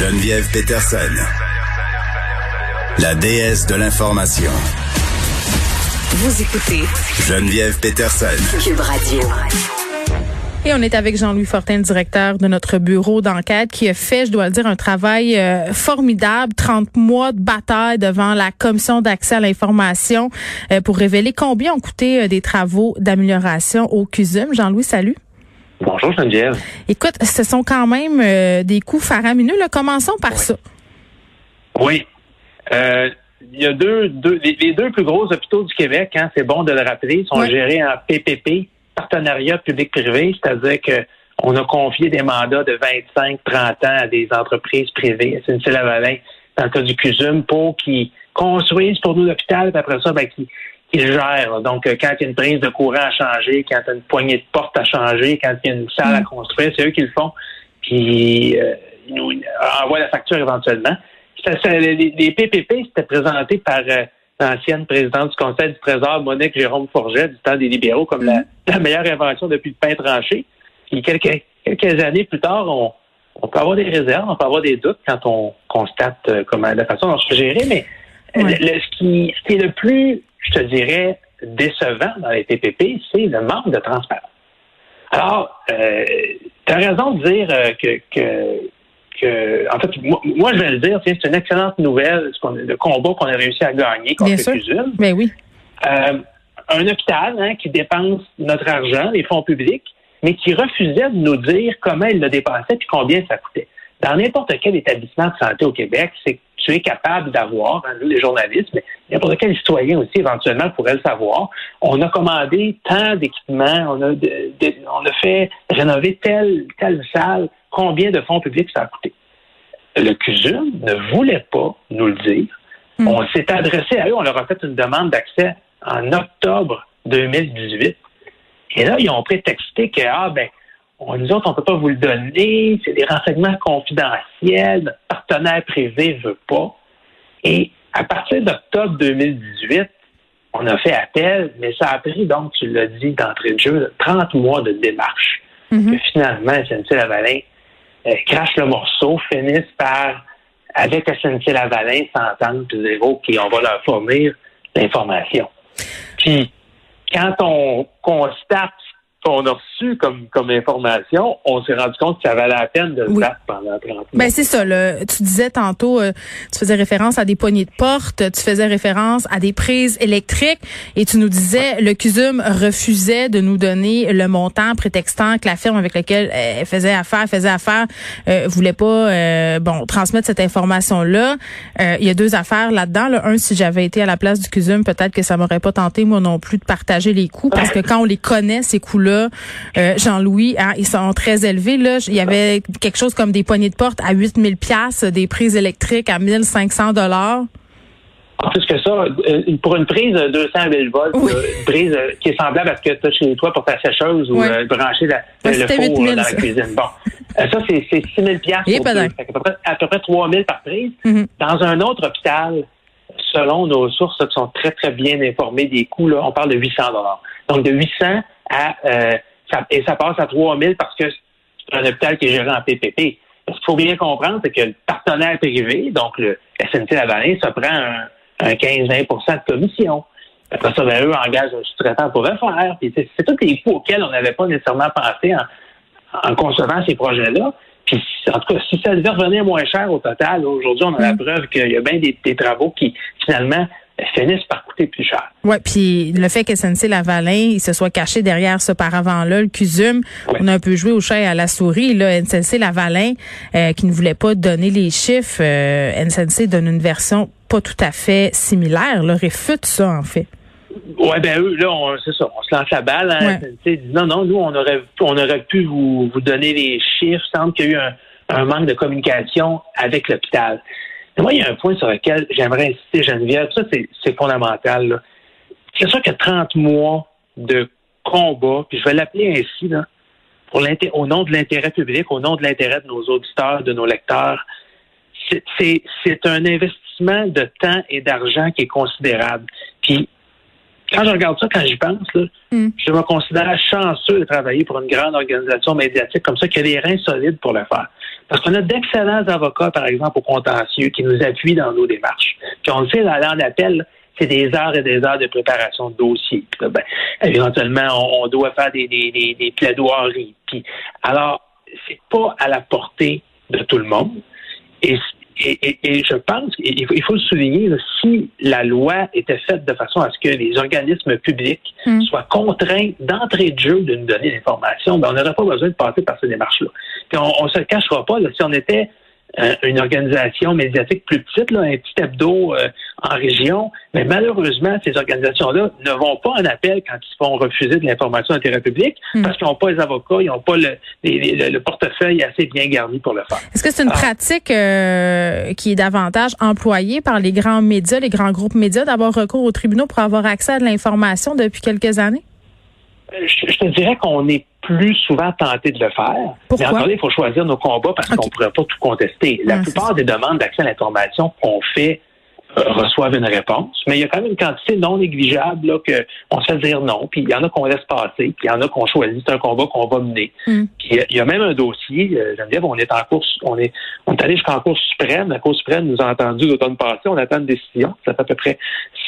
Geneviève Peterson, la déesse de l'information. Vous écoutez Geneviève Peterson. Cube Radio. Et on est avec Jean-Louis Fortin, le directeur de notre bureau d'enquête, qui a fait, je dois le dire, un travail euh, formidable, 30 mois de bataille devant la commission d'accès à l'information euh, pour révéler combien ont coûté euh, des travaux d'amélioration au CUSUM. Jean-Louis, salut. Bonjour Geneviève. Écoute, ce sont quand même des coûts faramineux. Là. Commençons par ça. Oui. il y a deux, deux les, deux plus gros hôpitaux du Québec, hein, c'est bon de le rappeler, sont gérés en PPP, partenariat public-privé, c'est-à-dire que on a confié des mandats de 25-30 ans à des entreprises privées, c'est une lavalin dans le cas du CUSUM, pour qu'ils construisent pour nous l'hôpital, puis après ça, ben, qu'ils gèrent. Donc, euh, quand il y a une prise de courant à changer, quand il y a une poignée de porte à changer, quand il y a une salle à mm. construire, c'est eux qui le font, puis euh, ils nous envoient la facture éventuellement. les, PPP, c'était présenté par... Euh, l'ancienne présidente du Conseil du Trésor, Monique Jérôme Forget, du temps des libéraux, comme la, mm-hmm. meilleure invention depuis le pain tranché. Puis quelques, quelques années plus tard, on, on peut avoir des réserves, on peut avoir des doutes quand on constate euh, comment la façon dont se gérer, mais ce, qui, ce qui est le plus, je te dirais, décevant dans les TPP, c'est le manque de transparence. Alors, euh, tu as raison de dire euh, que, que en fait, moi, je vais le dire, c'est une excellente nouvelle, le combat qu'on a réussi à gagner contre Bien Mais ben oui. Euh, un hôpital hein, qui dépense notre argent, les fonds publics, mais qui refusait de nous dire comment il le dépensait et combien ça coûtait. Dans n'importe quel établissement de santé au Québec, c'est tu es capable d'avoir, hein, nous les journalistes, mais n'importe quel citoyen aussi éventuellement pourrait le savoir. On a commandé tant d'équipements, on a, on a fait rénover telle, telle salle, combien de fonds publics ça a coûté. Le CUSUM ne voulait pas nous le dire. Hmm. On s'est adressé à eux, on leur a fait une demande d'accès en octobre 2018. Et là, ils ont prétexté que, ah, ben, on, nous autres, on ne peut pas vous le donner, c'est des renseignements confidentiels, notre partenaire privé ne veut pas. Et à partir d'octobre 2018, on a fait appel, mais ça a pris, donc, tu l'as dit d'entrée de jeu, 30 mois de démarche. Mm-hmm. Que finalement, SNC-Lavalin euh, crache le morceau, finissent par, avec SNC-Lavalin, s'entendre, puis dire, OK, on va leur fournir l'information. Puis, quand on constate qu'on a reçu comme, comme information, on s'est rendu compte que ça valait la peine de le pendant 30 ans. Ben c'est ça. Là. Tu disais tantôt, euh, tu faisais référence à des poignées de porte, tu faisais référence à des prises électriques et tu nous disais le CUSUM refusait de nous donner le montant prétextant que la firme avec laquelle elle faisait affaire, faisait affaire, euh, voulait pas euh, bon transmettre cette information-là. Euh, il y a deux affaires là-dedans. Là. Un, si j'avais été à la place du CUSUM, peut-être que ça m'aurait pas tenté moi non plus de partager les coûts parce que quand on les connaît, ces coûts-là, euh, Jean-Louis, hein, ils sont très élevés. Là. Il y avait quelque chose comme des poignées de porte à 8000 pièces, des prises électriques à 1500 dollars. Plus que ça, euh, pour une prise de 200 000 volts, euh, une prise qui est semblable à ce que tu as chez toi pour ta sécheuse ou brancher le four dans la cuisine. Bon, ça, c'est 6 000 pièces à, peu près 3 000 par prise. Mm-hmm. Dans un autre hôpital, selon nos sources qui sont très, très bien informées des coûts, là, on parle de 800 Donc, de 800 euh, et ça passe à 3 000 parce que c'est un hôpital qui est géré en PPP. Ce qu'il faut bien comprendre, c'est que le partenaire privé, donc le SNC Lavalin, ça prend un, 15-20% de commission. Après ça, ben, eux engagent un sous-traitant pour le faire. c'est tous les coûts auxquels on n'avait pas nécessairement pensé en, concevant ces projets-là. Puis, en tout cas, si ça devait revenir moins cher au total, aujourd'hui, on a la mm. preuve qu'il y a bien des travaux qui, finalement, finissent par coûter plus cher. Oui, puis le fait que SNC Lavalin il se soit caché derrière ce paravent-là, le CUSUM, on a un peu joué au chat et à la souris. Là, SNC Lavalin, euh, qui ne voulait pas donner les chiffres, euh, SNC donne une version pas tout à fait similaire, là, réfute ça en fait. Ouais, ben eux, là, c'est ça, on se lance la balle. Hein, Ouais. Sais, non, non, nous, on aurait, on aurait pu vous, vous donner les chiffres. Il semble qu'il y a eu un, un manque de communication avec l'hôpital. Moi, il y a un point sur lequel j'aimerais insister, Geneviève. Ça, c'est, fondamental. C'est sûr que 30 mois de combat, puis je vais l'appeler ainsi, là, pour au nom de l'intérêt public, au nom de l'intérêt de nos auditeurs, de nos lecteurs, c'est- un investissement de temps et d'argent qui est considérable. Puis, quand je regarde ça, quand j'y pense, là, Mm. je me considère chanceux de travailler pour une grande organisation médiatique comme ça qui a les reins solides pour le faire. Parce qu'on a d'excellents avocats, par exemple, au contentieux, qui nous appuient dans nos démarches. Puis on le sait, dans l'appel, là, c'est des heures et des heures de préparation de dossiers. Ben, éventuellement, on, doit faire des, des, des, des plaidoiries. Puis, alors, c'est pas à la portée de tout le monde. Et, et- et je pense qu'il faut, il faut le souligner, là, si la loi était faite de façon à ce que les organismes publics Mm. soient contraints d'entrée de jeu de nous donner l'information, ben, on n'aurait pas besoin de passer par ces démarches-là. Puis on ne se le cachera pas, là, si on était euh, une organisation médiatique plus petite, là, un petit hebdo euh, en région, mais malheureusement, ces organisations-là ne vont pas en appel quand ils se font refuser de l'information d'intérêt public Mm. parce qu'ils n'ont pas les avocats, ils n'ont pas le, les- les- le- le portefeuille assez bien garni pour le faire. Est-ce que c'est une Ah. pratique euh, qui est davantage employée par les grands médias, les grands groupes médias, d'avoir recours aux tribunaux pour avoir accès à de l'information depuis quelques années? Je, je te dirais qu'on est plus souvent tenté de le faire. Pourquoi? Mais là, il faut choisir nos combats parce qu'on ne pourrait pas tout contester. La Ah, plupart des demandes d'accès à l'information qu'on fait euh, reçoivent une réponse, mais il y a quand même une quantité non négligeable là, que on se fait dire non, puis il y en a qu'on laisse passer, puis il y en a qu'on choisit, c'est un combat qu'on va mener. Mm. Puis il y a- il y a même un dossier, euh, Geneviève, on est en course, on est, on est allé jusqu'en Cour suprême. La Cour suprême nous a entendu l'automne passé, on attend une décision. Ça fait à peu près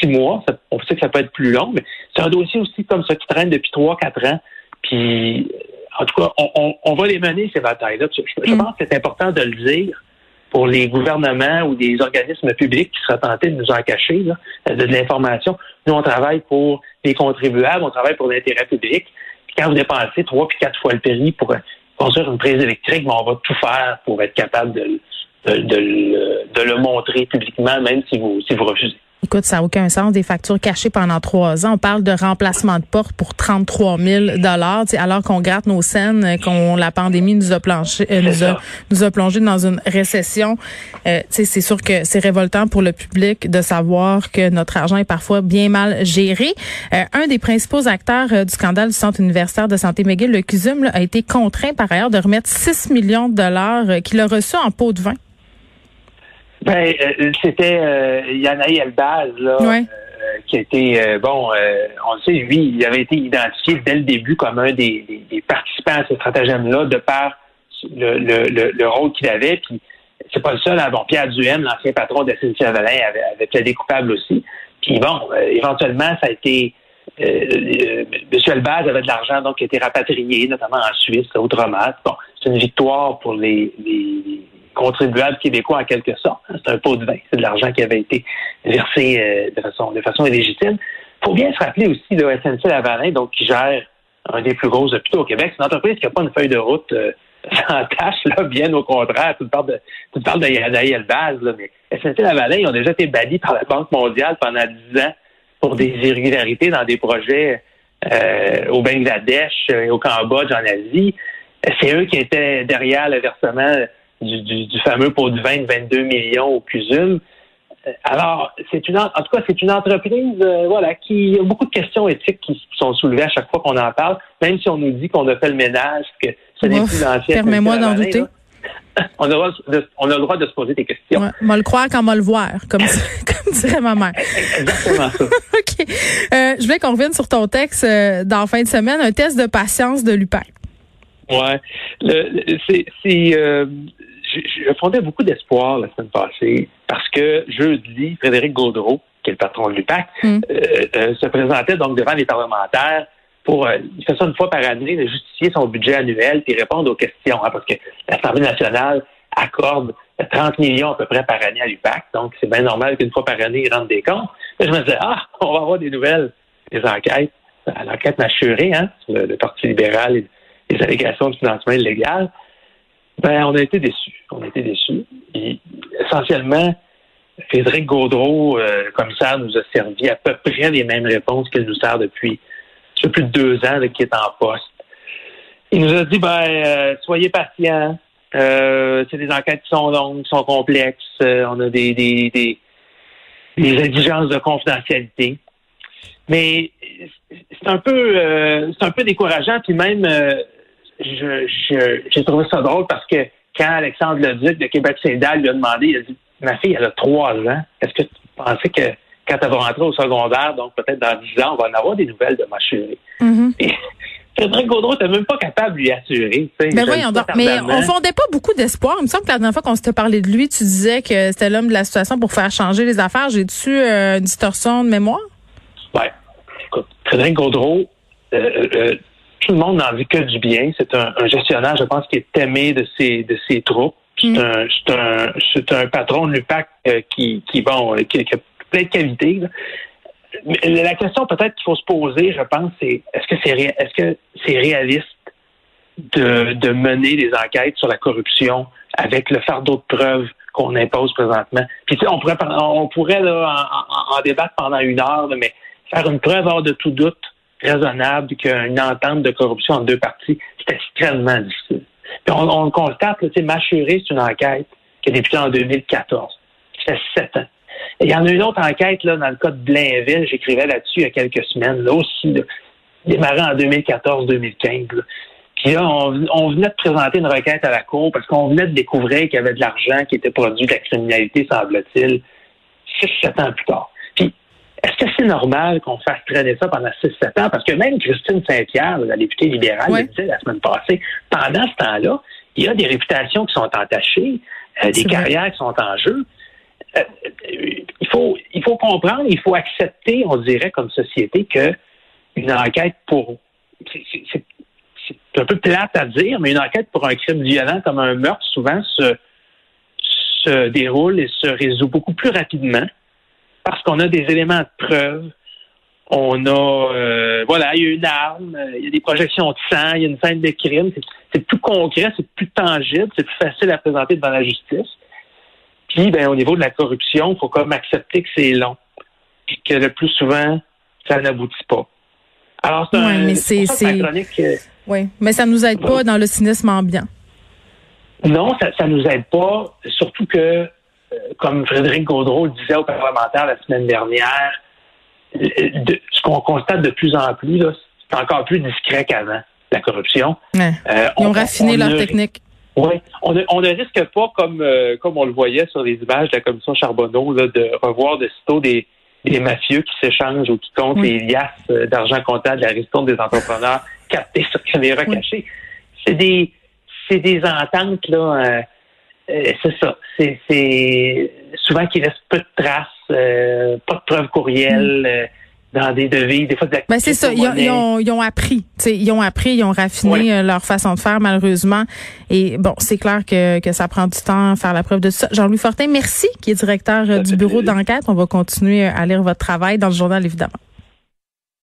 six mois. Ça- on sait que ça peut être plus long, mais c'est un dossier aussi comme ça qui traîne depuis trois, quatre ans. Puis, en tout cas, on, on- on va les mener, ces batailles-là. Je, je Mm. pense que c'est important de le dire pour les gouvernements ou des organismes publics qui seraient tentés de nous en cacher là, de, l'information. Nous, on travaille pour les contribuables, on travaille pour l'intérêt public. Puis quand vous dépensez trois puis quatre fois le prix pour construire une prise électrique, ben, on va tout faire pour être capable de, de, de le, de le montrer publiquement, même si vous, si vous refusez. Écoute, ça n'a aucun sens. Des factures cachées pendant trois ans. On parle de remplacement de porte pour 33 000 alors qu'on gratte nos scènes, euh, qu'on la pandémie nous a planché, euh, nous, a, nous a plongé dans une récession. Euh, c'est sûr que c'est révoltant pour le public de savoir que notre argent est parfois bien mal géré. Euh, un des principaux acteurs euh, du scandale du Centre universitaire de santé McGill, le CUSUM, là, a été contraint par ailleurs de remettre 6 millions de dollars euh, qu'il a reçus en pot de vin. Ben, euh, c'était euh, Yanaï Elbaz, là, Ouais. euh, qui a été, euh, bon, euh, on le sait, lui, il avait été identifié dès le début comme un des, des- des participants à ce stratagème-là, de par le, le, le, le rôle qu'il avait. Puis, c'est pas le seul. hein. Bon, Pierre Duhem, l'ancien patron de Cynthia Valin, avait, avait plaidé coupable aussi. Puis, bon, euh, éventuellement, ça a été... Euh, euh, M. Elbaz avait de l'argent donc qui a été rapatrié, notamment en Suisse, autrement. Bon, c'est une victoire pour les, les contribuables québécois en quelque sorte. hein. C'est un pot de vin. C'est de l'argent qui avait été versé euh, de façon de façon illégitime. faut bien se rappeler aussi le SNC Lavalin, donc qui gère un des plus gros hôpitaux au Québec. C'est une entreprise qui n'a pas une feuille de route euh, sans tâche, là, bien au contraire. Tu parles de, tu parles de Elbaz, là, mais SNC Lavalin, ils ont déjà été bannis par la Banque mondiale pendant dix ans pour des irrégularités dans des projets euh, au Bangladesh et au Cambodge, en Asie. C'est eux qui étaient derrière le versement du, du, du fameux pot de vin de 22 millions au CUSUM. Euh, Alors, c'est une en tout cas, c'est une entreprise euh, voilà, qui il y a beaucoup de questions éthiques qui sont soulevées à chaque fois qu'on en parle, même si on nous dit qu'on a fait le ménage, que ce n'est plus l'ancien. permets-moi d'en douter. là. On a, le droit de- on a le droit de se poser des questions. Ouais, moi le croire quand moi le voir, comme, comme dirait ma mère. Exactement ça. OK. Euh, je voulais qu'on revienne sur ton texte euh, dans fin de semaine, un test de patience de l'UPAC. Ouais. C'est, c'est, euh, je, je fondais beaucoup d'espoir la semaine passée parce que jeudi, Frédéric Gaudreau, qui est le patron de l'UPAC, Mm. euh, euh, se présentait donc devant les parlementaires pour, euh, il fait ça une fois par année, de justifier son budget annuel puis répondre aux questions, hein, parce que l'Assemblée nationale accorde 30 millions à peu près par année à l'UPAC, donc c'est bien normal qu'une fois par année, il rentre des comptes. Là, je me disais, ah, on va avoir des nouvelles, des enquêtes, l'enquête mâchurée, hein, sur le, le Parti libéral et les allégations de financement illégal, ben, on a été déçus. On a été déçus. Essentiellement, Frédéric Gaudreau, euh, le commissaire, nous a servi à peu près les mêmes réponses qu'il nous sert depuis plus de deux ans qu'il est en poste. Il nous a dit, ben, euh, soyez patients. Euh, c'est des enquêtes qui sont longues, qui sont complexes. on a des, des, des, des exigences de confidentialité. Mais c'est un peu c'est un peu décourageant. Puis même, je, j'ai trouvé ça drôle parce que quand Alexandre Leduc de Québec Saint-Dal lui a demandé, il a dit Ma fille, elle a trois ans. Est-ce que tu pensais que quand elle va rentrer au secondaire, donc peut-être dans dix ans, on va en avoir des nouvelles de ma chérie? Et Frédéric Gaudreau n'était même pas capable de lui assurer. Mais ben voyons donc. Mais on fondait pas beaucoup d'espoir. Il me semble que la dernière fois qu'on s'était parlé de lui, tu disais que c'était l'homme de la situation pour faire changer les affaires. J'ai-tu euh, une distorsion de mémoire? Oui. Écoute, Frédéric Gaudreau, euh, euh, tout le monde n'en vit que du bien. C'est un, gestionnaire, je pense, qui est aimé de ses, de ses troupes. C'est mm. un, c'est un, patron de l'UPAC euh, qui, qui, bon, euh, qui, a plein de qualités. la question peut-être qu'il faut se poser, je pense, c'est est-ce que c'est est-ce que c'est réaliste de, de mener des enquêtes sur la corruption avec le fardeau de preuves qu'on impose présentement? Puis on pourrait on pourrait là, en, débattre pendant une heure, mais faire une preuve hors de tout doute raisonnable qu'une entente de corruption en deux parties, c'est extrêmement difficile. Puis on, le constate, c'est Machuré, c'est une enquête qui a débuté en 2014. Ça fait sept ans. il y en a une autre enquête là, dans le cas de Blainville, j'écrivais là-dessus il y a quelques semaines, là aussi, là, démarré en 2014-2015. Puis là, on, on, venait de présenter une requête à la Cour parce qu'on venait de découvrir qu'il y avait de l'argent qui était produit de la criminalité, semble-t-il, six, sept ans plus tard. Est-ce que c'est normal qu'on fasse traîner ça pendant 6-7 ans? Parce que même Christine Saint-Pierre, la députée libérale, le disait la semaine passée, pendant ce temps-là, il y a des réputations qui sont entachées, euh, des carrières qui sont en jeu. Euh, il, faut, il faut comprendre, il faut accepter, on dirait, comme société, que une enquête pour. C'est un peu plate à dire, mais une enquête pour un crime violent comme un meurtre, souvent, se, se déroule et se résout beaucoup plus rapidement parce qu'on a des éléments de preuve. On a, euh, voilà, il y a une arme, il y a des projections de sang, il y a une scène de crime. C'est plus concret, c'est plus tangible, c'est plus facile à présenter devant la justice. Puis, ben, au niveau de la corruption, il faut comme accepter que c'est long, puis que le plus souvent, ça n'aboutit pas. Alors, c'est mais c'est, euh, oui, mais ça nous aide pas dans le cynisme ambiant. Non, ça, ça nous aide pas, surtout que comme Frédéric Gaudreau le disait aux parlementaires la semaine dernière, ce qu'on constate de plus en plus, c'est encore plus discret qu'avant, la corruption. Euh, Ils ont raffiné leur technique. Oui, on ne, risque pas, comme, euh, comme on le voyait sur les images de la commission Charbonneau, de revoir de sitôt des, des mafieux qui s'échangent ou qui comptent les liasses euh, d'argent comptable de la ristourne des entrepreneurs captés sur caméra cachée. C'est des c'est des ententes là euh, c'est ça. C'est souvent qu'ils laissent peu de traces, euh, pas de preuves courriels. Mm. Euh, dans des devis, des fois de ben c'est ça, ils ont, ils ont, ils ont, appris, ils ont appris, ils ont raffiné leur façon de faire malheureusement. Et bon, c'est clair que, que ça prend du temps à faire la preuve de ça. Jean-Louis Fortin, merci, qui est directeur du bureau d'enquête. On va continuer à lire votre travail dans le journal évidemment.